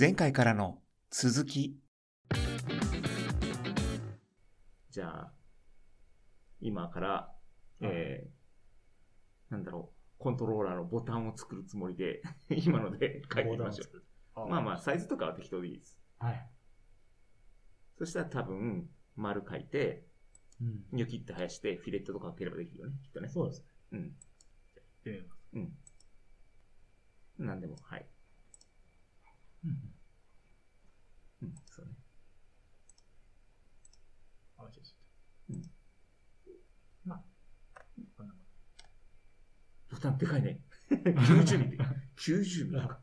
前回からの続き。じゃあ、今から、えー、なんだろう、コントローラーのボタンを作るつもりで、今ので書いてみましょう。まあまあ、サイズとかは適当でいいです。あ。はい。そしたら多分、丸書いて、うん。ニョキって生やして、フィレットとかかければできるよね、きっとね。そうですね。うん。やってみます。うん。なんでも、はい。うん。うん、そうね。あ、ちょっと。うん。まあ、こんなもん。ボタンでかいね。90ミリ。90ミリか。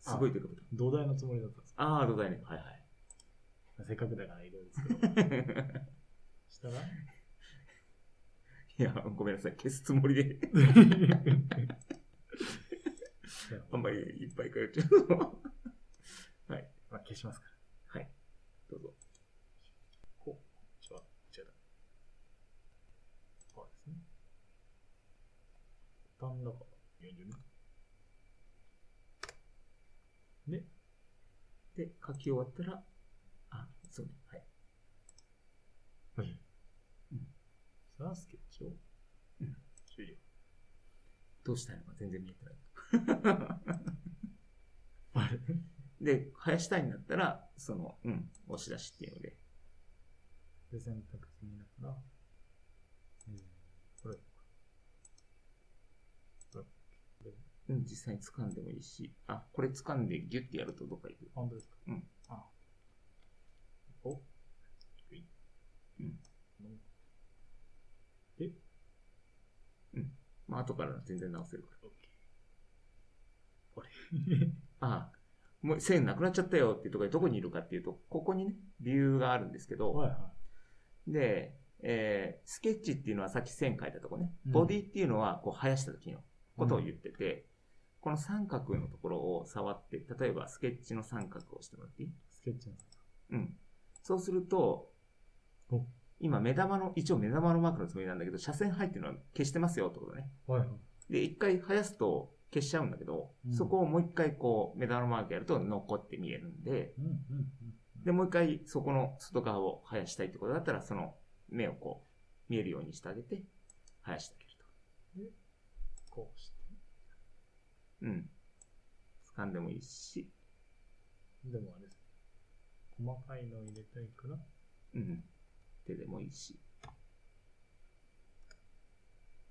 すごいでかい。土台のつもりだったんですああ、土台ね。はいはい。せっかくだから色々ですけど。したら？いや、ごめんなさい。消すつもりで。あんまりいっぱい書いちゃう。はい。まあ、消しますから。はい。どうぞ。こう。ちょ、違う。そうですね。ボタンだから40ね。で、で、書き終わったら、あ、そうね。はい。はい。うんさあ、スケッチを、うん終了。どうしたいのか全然見えてない。あれ？で、生やしたいんだったら、その、うん、押し出しっていうので、で、選択肢になったら、えー、これ、これ、うん、実際に掴んでもいいし、あ、これ掴んでギュッてやるとどっか行く。本当ですか？うん。あ。お低い。うん。で、まあ、後から全然直せるから。れ。あもう線なくなっちゃったよっていうところでどこにいるかっていうと、ここにね、理由があるんですけど、はいはで、えースケッチっていうのはさっき線描いたとこね、うんボディっていうのはこう生やした時のことを言ってて、この三角のところを触って、例えばスケッチの三角をしてもらっていいい？スケッチの。うん。そうするとお、今目玉の、一応目玉のマークのつもりなんだけど、斜線入ってるのは消してますよってことね。はいはい。で、一回生やすと消しちゃうんだけど、うんそこをもう一回こう目玉のマークやると残って見えるんで、うんうんうん。で、もう一回そこの外側を生やしたいってことだったら、その目をこう見えるようにしてあげて、生やしてあげると。こうして？うん。掴んでもいいし、でもあれです。細かいのを入れたいから、うん。手でもいいし。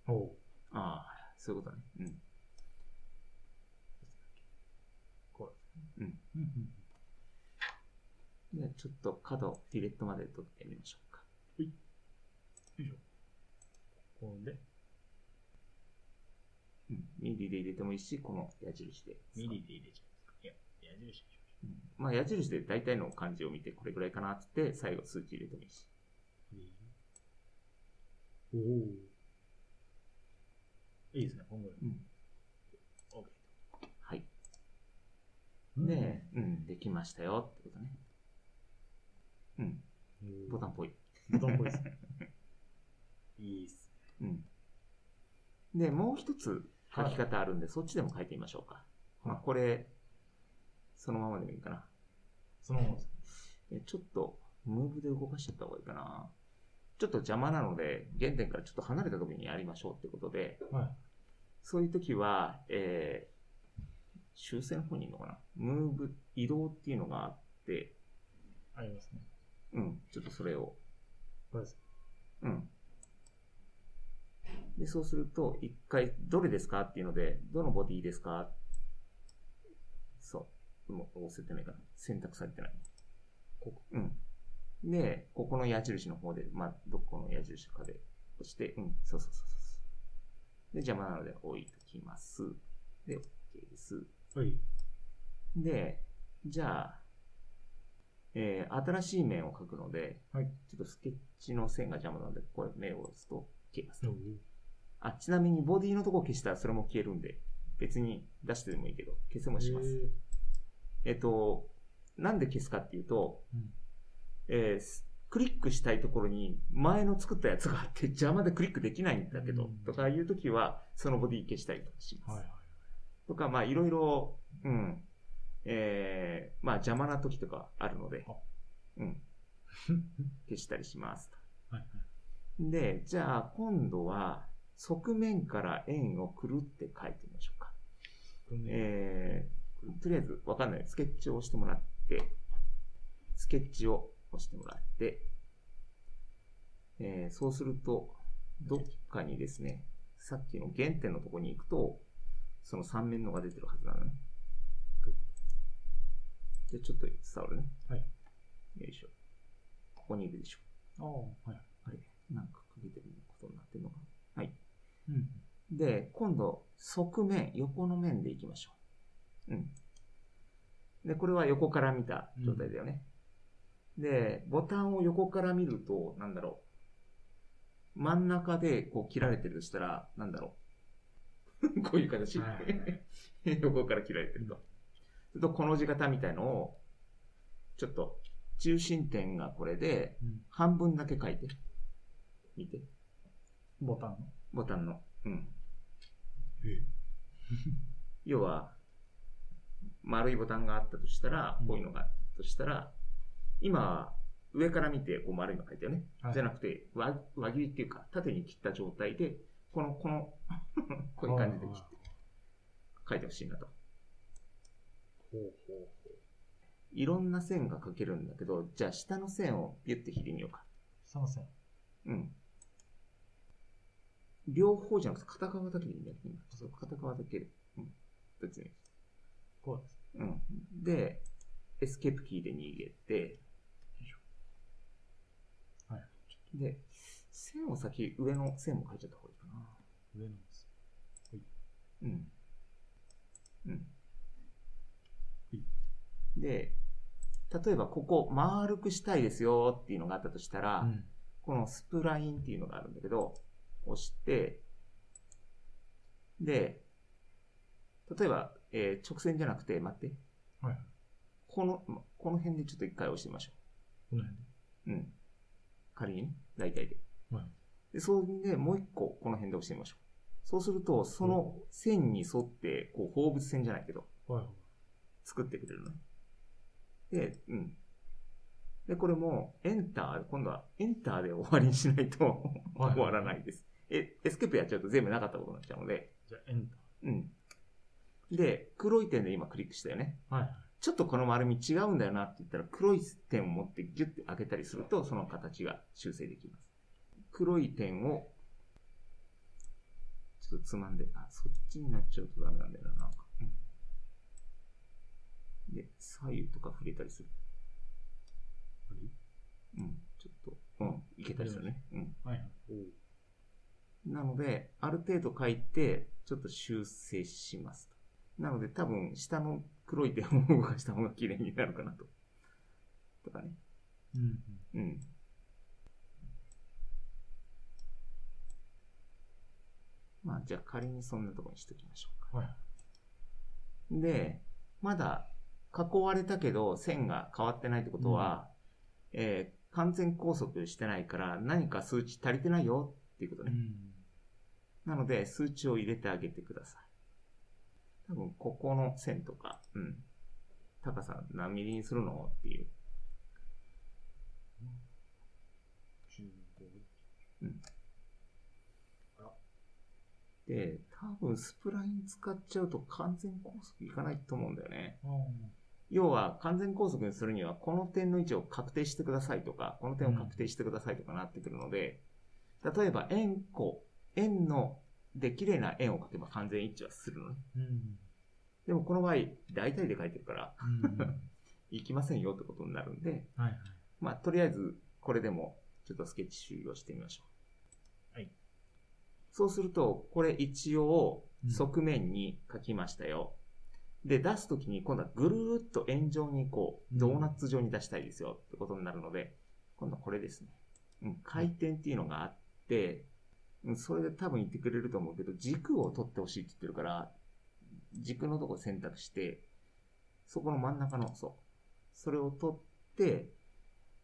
おう。ああ、そういうことね。うん。こう。うん。うんうん。じゃあちょっと角、フィレットまで取ってみましょうか。よいしょ。ここで、うん。ミリで入れてもいいし、この矢印で。ミリで入れちゃいますか。いや、矢印にしましうん。まあ矢印で大体の漢字を見て、これぐらいかなって最後数値入れてもいいし。ょう。おお。いいですね、こんぐらい。うん。オッケはい。ー。で、うん、できましたよってことね。うん。うんボタンっぽい。ボタンっぽいですね。いいっすね。うん。で、もう一つ書き方あるんで、そっちでも書いてみましょうか。まあ、はいこれ、そのままでもいいかな。そのままです。えちょっと、ムーブで動かしちゃった方がいいかな。ちょっと邪魔なので、原点からちょっと離れたところにやりましょうってことで、はい。そういう時は、えー、修正の方にいるのかな？ムーブ、移動っていうのがあって、ありますね。うん、ちょっとそれを、これです。うん。で、そうすると、一回、どれですかっていうので、どのボディですか？そう。もう押せてないかな。選択されてない。ここ。うん。で、ここの矢印の方で、まあ、どこの矢印かで押して、うん、そうそうそうそうそう。で、邪魔なので置いときます。で、OK です。はい。で、じゃあ、えー新しい面を描くので、はい。ちょっとスケッチの線が邪魔なので、これ目を押すと消えます。おあ、ちなみにボディのとこ消したらそれも消えるんで、別に出してでもいいけど、消せもします。えっと、なんで消すかっていうと、うんえーすクリックしたいところに前の作ったやつがあって邪魔でクリックできないんだけど、うんとかいうときは、そのボディ消したりとかします。はいはい。とか、まあ、いろいろ、うん。えー、まあ邪魔な時とかあるのであ、うん、消したりしますと。はいはい。で、じゃあ今度は側面から円をくるって書いてみましょうか。えー、とりあえずわかんない。スケッチを押してもらって、スケッチを押してもらって、えーそうすると、どっかにですね、さっきの原点のところに行くと、その3面のが出てるはずなのね。で、ちょっと伝わるね。はい。よいしょ。ここにいるでしょ。ああ、はい。あれなんかかけてることになってるのかなはい。うん。で、今度、側面、横の面でいきましょう。うん。で、これは横から見た状態だよね。で、ボタンを横から見ると、なんだろう。真ん中でこう切られてるとしたら、なんだろう。こういう形。は横 から切られてると。すると、この字型みたいのを、ちょっと、中心点がこれで、うん。半分だけ書いて。見て。ボタンの？ボタンの。うん。え 要は、丸いボタンがあったとしたらう、んこういうのがあったとしたら、今は上から見てこう丸いの書いてよね。はいじゃなくて輪、輪切りっていうか、縦に切った状態で、この、この、こういう感じで切って書いてほしいなと。ほうほうほう。いろんな線が描けるんだけど、じゃあ下の線をピュッて引いてみようか。すいません。うん。両方じゃなくて片側だけでいいんだよ。今そう片側だけで。うん。別に。こうです。うん。で、エスケープキーで逃げて、はい。で、線を先、上の線も書いちゃった方がいいかな。上のです。うん。うんい。で、例えばここ丸くしたいですよっていうのがあったとしたら、うん。このスプラインっていうのがあるんだけど、押して、で、例えば、えー直線じゃなくて、待って、はい。この、まこの辺でちょっと一回押してみましょこの辺で。う。うん。仮にね、大体で。はい。で、それでもう一個この辺で押してみましょう。そうすると、その線に沿って、こう、放物線じゃないけど、はい。作ってくれるのね。で、うん。で、これも、エンター、今度はエンターで終わりにしないとはい終わらないです。え、エスケープやっちゃうと全部なかったことになっちゃうので、じゃあ、エンタうん。で、黒い点で今クリックしたよね。ー。はい。ちょっとこの丸み違うんだよなって言ったら、黒い点を持ってギュッて開けたりすると、その形が修正できます。黒い点を、ちょっとつまんで、あ、そっちになっちゃうとダメなんだよな、なんか。うん、で、左右とか触れたりする。うん、ちょっと、うん、いけたりするね。うん。はいはい。おうなので、ある程度書いて、ちょっと修正しますと。なので、多分、下の黒い点を動かした方が綺麗になるかなと。とかね。うん。うん。まあ、じゃあ仮にそんなところにしときましょうか。はい。で、まだ囲われたけど線が変わってないってことは、えー完全拘束してないから何か数値足りてないよっていうことね。うん。なので、数値を入れてあげてください。多分、ここの線とか、うん。高さ何ミリにするのっていう。15。で、多分、スプライン使っちゃうと完全拘束いかないと思うんだよね。あ要は、完全拘束にするには、この点の位置を確定してくださいとか、この点を確定してくださいとかなってくるので、例えば、円弧、円の、で、綺麗な円を描けば完全一致はするのね。ーうん。でも、この場合、大体で書いてるから、うん。いきませんよってことになるんで、はいはい。まあ、とりあえず、これでも、ちょっとスケッチ終了してみましょう。はい。そうすると、これ一応うん、側面に書きましたよ。で、出すときに、今度はぐるーっと円状にこう、うんドーナツ状に出したいですよってことになるので、今度はこれですね。うん、回転っていうのがあって、うん、それで多分言ってくれると思うけど、軸を取ってほしいって言ってるから、軸のとこ選択して、そこの真ん中の、そう。それを取って、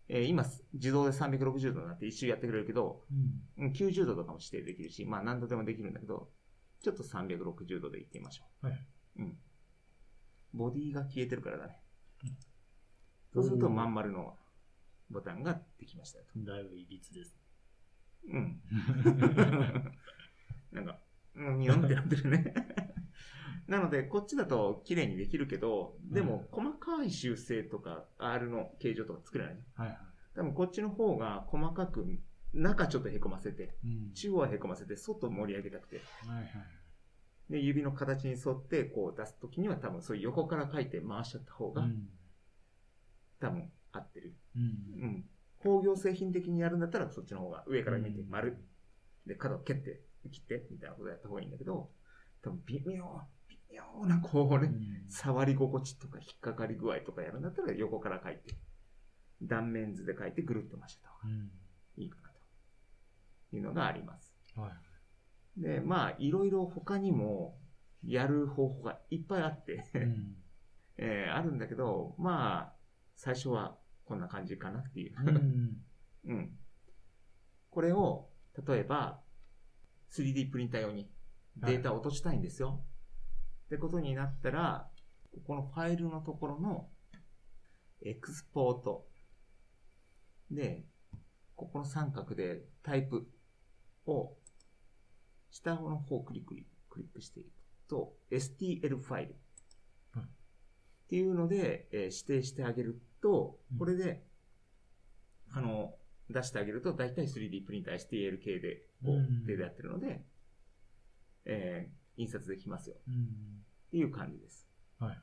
えー今、自動で360度になって一周やってくれるけど、うん。うん90度とかも指定できるし、まあ何度でもできるんだけど、ちょっと360度でいってみましょう。はい。うん。ボディが消えてるからだねうん。そうすると、まん丸のボタンができましたよと。だいぶいびつです。うん。なんか、うん、ニョンってなってるね。なので、こっちだと綺麗にできるけど、でも、細かい修正とか、R の形状とか作れないね。はいはい。多分こっちの方が細かく、中ちょっとへこませて、うん。中央はへこませて、外盛り上げたくて、はいはい。で、指の形に沿ってこう出すときには多分そういう横から書いて回しちゃった方がうん。多分合ってる。うんう。ん。工業製品的にやるんだったらそっちの方が上から見て丸。で、角を蹴って、切って、みたいなことやった方がいいんだけど、多分微妙、微妙なこうね、うん触り心地とか引っかかり具合とかやるんだったら横から書いて、断面図で書いてぐるっと回しちゃった方がうん。いいかなというのがあります。はい。で、まあ、いろいろ他にもやる方法がいっぱいあって、うん。えーあるんだけど、まあ、最初はこんな感じかなっていう。うん。うん。これを、例えば、3D プリンター用にデータを落としたいんですよ。ってことになったら、ここのファイルのところのエクスポートで、ここの三角でタイプを下の方をクリッククリックしていくと STL ファイルはいっていうので、えー指定してあげるとうん、これで、あの、出してあげると、だいたい 3D プリンター STL 系で、こうんう、データやってるので、えー印刷できますようん。っていう感じです。はい。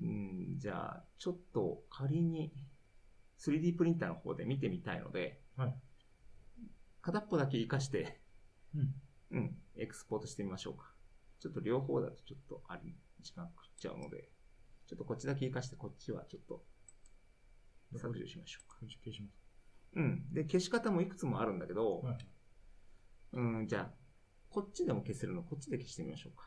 うん、じゃあ、ちょっと仮に 3D プリンターの方で見てみたいので、はい。片っぽだけ活かして、うん。うん、エクスポートしてみましょうか。ちょっと両方だとちょっとあり、時間食っちゃうので、ちょっとこっちだけ活かして、こっちはちょっと削除しましょうか。うん。で、消し方もいくつもあるんだけど、はい。うん、じゃあ、こっちでも消せるの、こっちで消してみましょうか。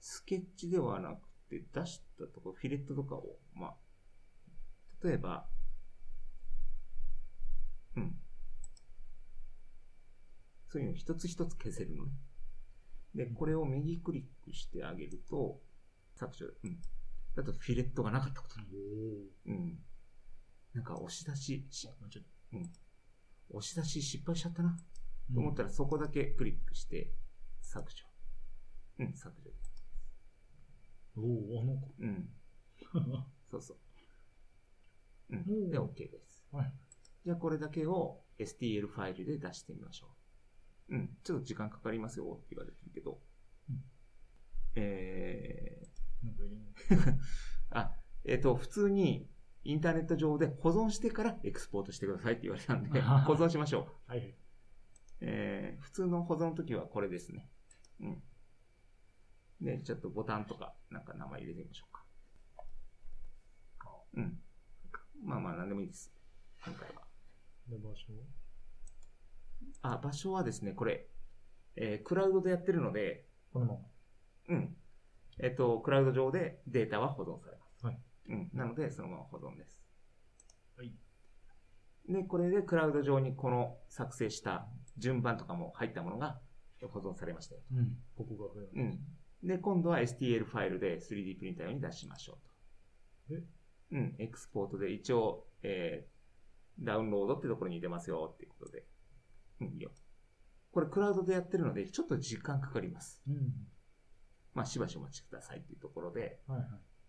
スケッチではなくて、出したところ、フィレットとかを、まあ、例えば、うん。そういうの一つ一つ消せるのね。で、これを右クリックしてあげると、削除、うん。だとフィレットがなかったことに。おうん。なんか押し出し、しお。ちょっ押し出し失敗しちゃったな。とと思ったらそこだけクリックして削除。うん、削除。おお、あの子。うん、そうそう。うん、で、OK です。はい。じゃあこれだけを STL ファイルで出してみましょう。うん、ちょっと時間かかりますよって言われてるけど。うんえなんかいいね。ー、あ、えっ、と、普通にインターネット上で保存してからエクスポートしてくださいって言われたんで、保存しましょう。はいはい。えー普通の保存の時はこれですね。うん。で、ちょっとボタンとか、なんか名前入れてみましょうか。うん。まあまあ、なんでもいいです。今回は。で、場所あ、場所はですね、これ、えークラウドでやってるので、このまま。うん。えっ、と、クラウド上でデータは保存されます。はい。うん。なので、そのまま保存です。はい。で、これでクラウド上にこの作成した順番とかも入ったものが保存されましたよ。うん。ここが。うん。で、今度は STL ファイルで 3D プリンター用に出しましょうと。え？うん、エクスポートで一応、えー、ダウンロードってところに出ますよっていうことで。うん、いいよ。これクラウドでやってるので、ちょっと時間かかります。うん。まあ、しばしお待ちくださいっていうところで、はいはい。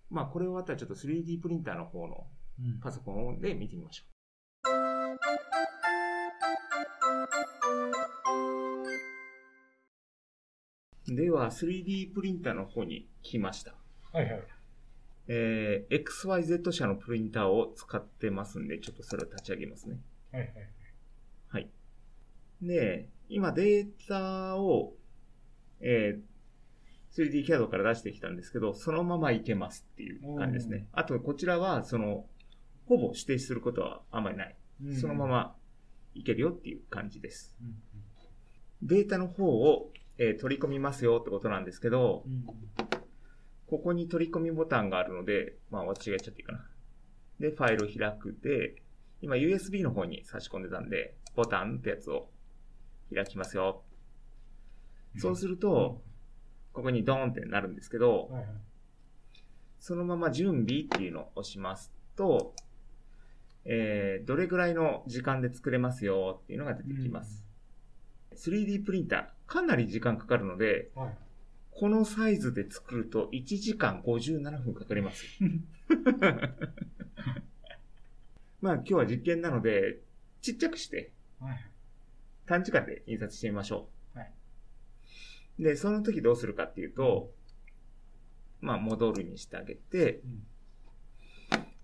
まあ、これ終わったらちょっと 3D プリンターの方のうん。パソコンで見てみましょう。では、3D プリンターの方に来ました。はいはい。えー XYZ 社のプリンターを使ってますんで、ちょっとそれを立ち上げますね。はいはい。はい。で、今データを、えー 3D キャドから出してきたんですけど、そのままいけますっていう感じですね。あと、こちらは、その、ほぼ指定することはあんまりない。うんそのま。まいけるよっていう感じです。うん。データの方を、えー取り込みますよってことなんですけどう、ん。ここに取り込みボタンがあるので、まあ私がやっちゃっていいかな。で、ファイルを開くで、今 USB の方に差し込んでたんで、ボタンってやつを開きますよ。そうすると、ここにドーンってなるんですけど、はいはい。そのまま準備っていうのを押しますと、えー、どれぐらいの時間で作れますよっていうのが出てきます。3D プリンター、かなり時間かかるので、はい。このサイズで作ると1時間57分かかります。まあ今日は実験なので、ちっちゃくしてはい。短時間で印刷してみましょう。はいで、その時どうするかっていうと、まあ戻るにしてあげて、うん。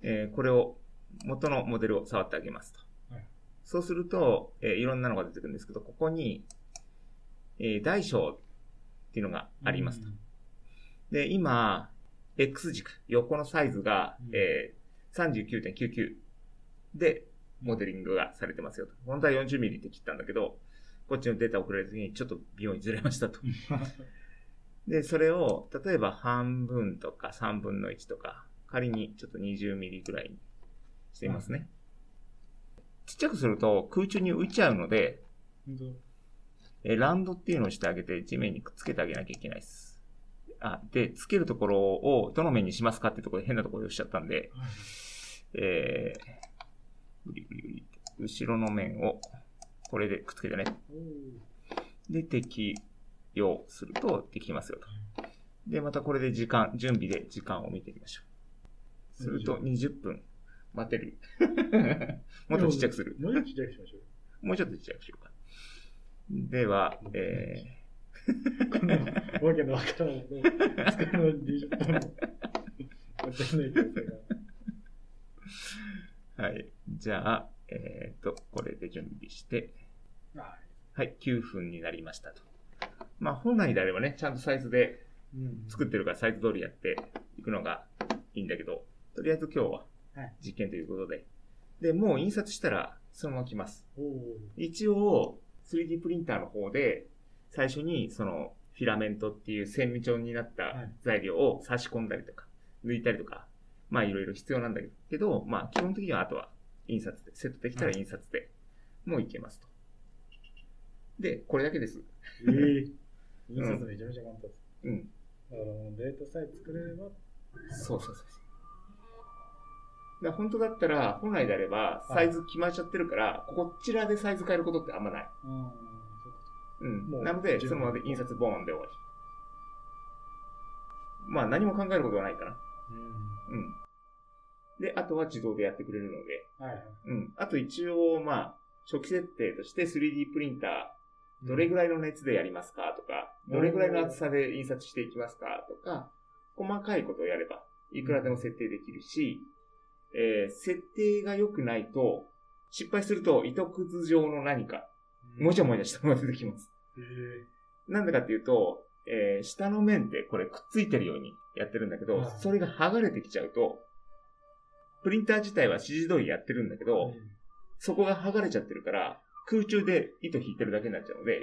えーこれを元のモデルを触ってあげますと。はいそうすると、えーいろんなのが出てくるんですけど、ここに、えー大小っていうのがありますと。で、今、X 軸、横のサイズが、うんえー、39.99でモデリングがされてますよと。本当は 40mm って切ったんだけど、こっちのデータ送られた時にちょっと微妙にずれましたと。で、それを、例えば半分とか3分の1とか、仮にちょっと 20mm ぐらいにしてみますね。ちっちゃくすると空中に浮いちゃうので、えーランドっていうのをしてあげて地面にくっつけてあげなきゃいけないです。あ、で、つけるところをどの面にしますかってところで変なところで押しちゃったんで、はい。えー、ぐりぐりぐり後ろの面をこれでくっつけてね。で、適用するとできますよと。で、またこれで時間、準備で時間を見てみましょう。すると20分待てる。もっとちっちゃくする。もうちょっとちっちゃくしましょう。もうちょっとちっちゃくしようか。では、え このわけのわからないの、使うのに20分も。わかんないですー、はい。じゃあ、えっ、と、これで準備して、が。ははい、9分になりましたと。まあ、本来であればね、ちゃんとサイズで作ってるからサイズ通りやっていくのがいいんだけど、とりあえず今日ははい実験ということで。で、もう印刷したらそのまま来ます。一応、3D プリンターの方で、最初にそのフィラメントっていう線味調になったはい材料を差し込んだりとか、抜いたりとか、まあいろいろ必要なんだけど、まあ基本的にはあとは印刷で、セットできたら印刷でもういけますと。で、これだけです。ええ 印刷めちゃめちゃ簡単です。うん。だからもうデータさえ作れれば、そうそうそうそう。だ本当だったら、本来であれば、サイズ決まっちゃってるから、こちらでサイズ変えることってあんまない。うん、そうんなので、そのままで印刷ボーンで終わり。まあ何も考えることはないかな。ううん。で、あとは自動でやってくれるので、ん。はいはい。うん。あと一応、まあ、初期設定として 3D プリンター、どれぐらいの熱でやりますか？とか、うんどれぐらいの厚さで印刷していきますか？とか、細かいことをやれば、いくらでも設定できるし、えー設定が良くないと、失敗すると糸くず状の何か、もじゃもじゃしたものが出てきます。えなんでかっていうと、えー下の面ってこれくっついてるようにやってるんだけど、はいそれが剥がれてきちゃうと、プリンター自体は指示通りやってるんだけど、そこが剥がれちゃってるから、空中で糸引いてるだけになっちゃうので、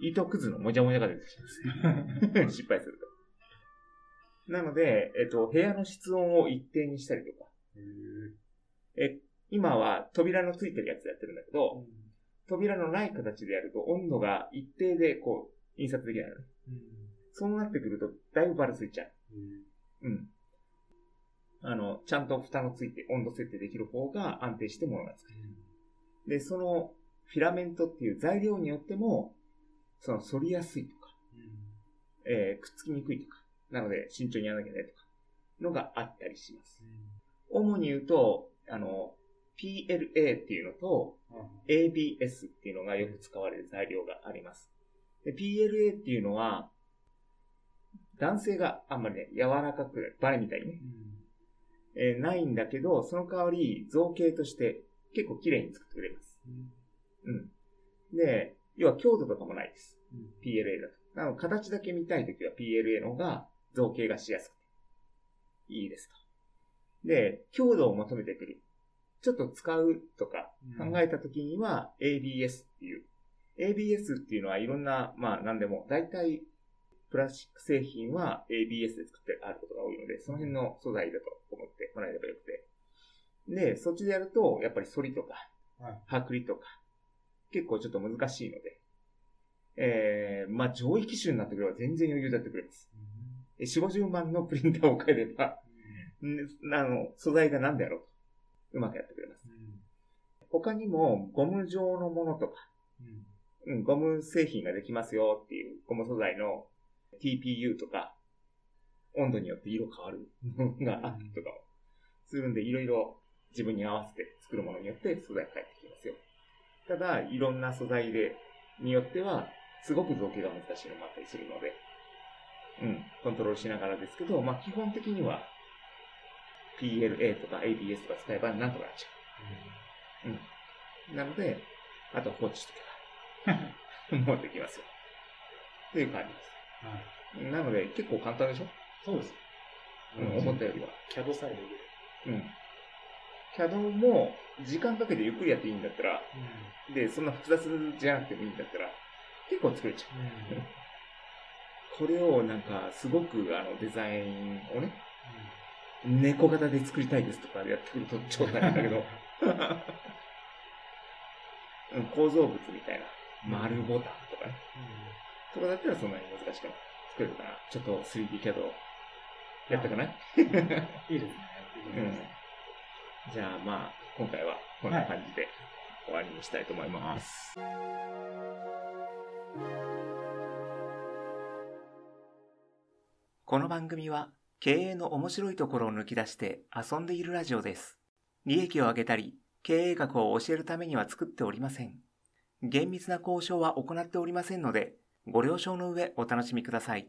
糸くずのもじゃもじゃが出てきます。失敗すると。なので、えっと、部屋の室温を一定にしたりとか、え、今は扉のついてるやつでやってるんだけど、扉のない形でやると温度が一定でこう、印刷できないのね。そうなってくると、だいぶバラついちゃう。うん。あの、ちゃんと蓋のついて温度設定できる方が安定して物が作れる。で、そのフィラメントっていう材料によっても、その反りやすいとか、えーくっつきにくいとか、なので慎重にやらなきゃいけないとか、のがあったりします。主に言うと、あの、PLA っていうのと ABS っていうのがよく使われる材料があります。で PLA っていうのは、男性があんまりね、柔らかく、バレみたいにね、えーないんだけど、その代わり造形として結構綺麗に作ってくれます。うん。で、要は強度とかもないです。PLA だと。なので形だけ見たいときは PLA の方が造形がしやすくていいですと。で、強度を求めてくる。ちょっと使うとか考えたときには ABS っていう。ABS っていうのはいろんな、まあ何でも、大体プラスチック製品は ABS で作ってあることが多いので、その辺の素材だと思ってもらえればよくて。で、そっちでやると、やっぱり反りとか、剥離とか、結構ちょっと難しいので、えー、まあ上位機種になってくれば全然余裕だってくれます。え4、50万のプリンターを買えれば、んあの、素材が何であろうと。うまくやってくれます。他にも、ゴム状のものとか、うん、ゴム製品ができますよっていう、ゴム素材の TPU とか、温度によって色変わるのがあったりとかもするんで、いろいろ自分に合わせて作るものによって素材が変えてきますよ。ただ、いろんな素材で、によっては、すごく造形が難しいのもあったりするので、うん、コントロールしながらですけど、まあ基本的には、PLA とか ABS とか使えばなんとかなっちゃう。うん。なので、あと放置しとけば、もうできますよ。っていう感じです。なので、結構簡単でしょ？そうです。うん、思ったよりは。キャドサイドで。うん。CAD も、時間かけてゆっくりやっていいんだったら、うで、そんな複雑じゃなくてもいいんだったら、結構作れちゃう。ん。これをなんか、すごくあのデザインをね、猫型で作りたいですとかやってくると超大変だけど、うん構造物みたいな、丸ボタンとかね、とかだったらそんなに難しくない作れるかな。ちょっと 3D キャドやったかな？いいいですね。うん。じゃあまあ、今回はこんな感じで終わりにしたいと思います。この番組は経営の面白いところを抜き出して遊んでいるラジオです。利益を上げたり、経営学を教えるためには作っておりません。厳密な交渉は行っておりませんので、ご了承の上お楽しみください。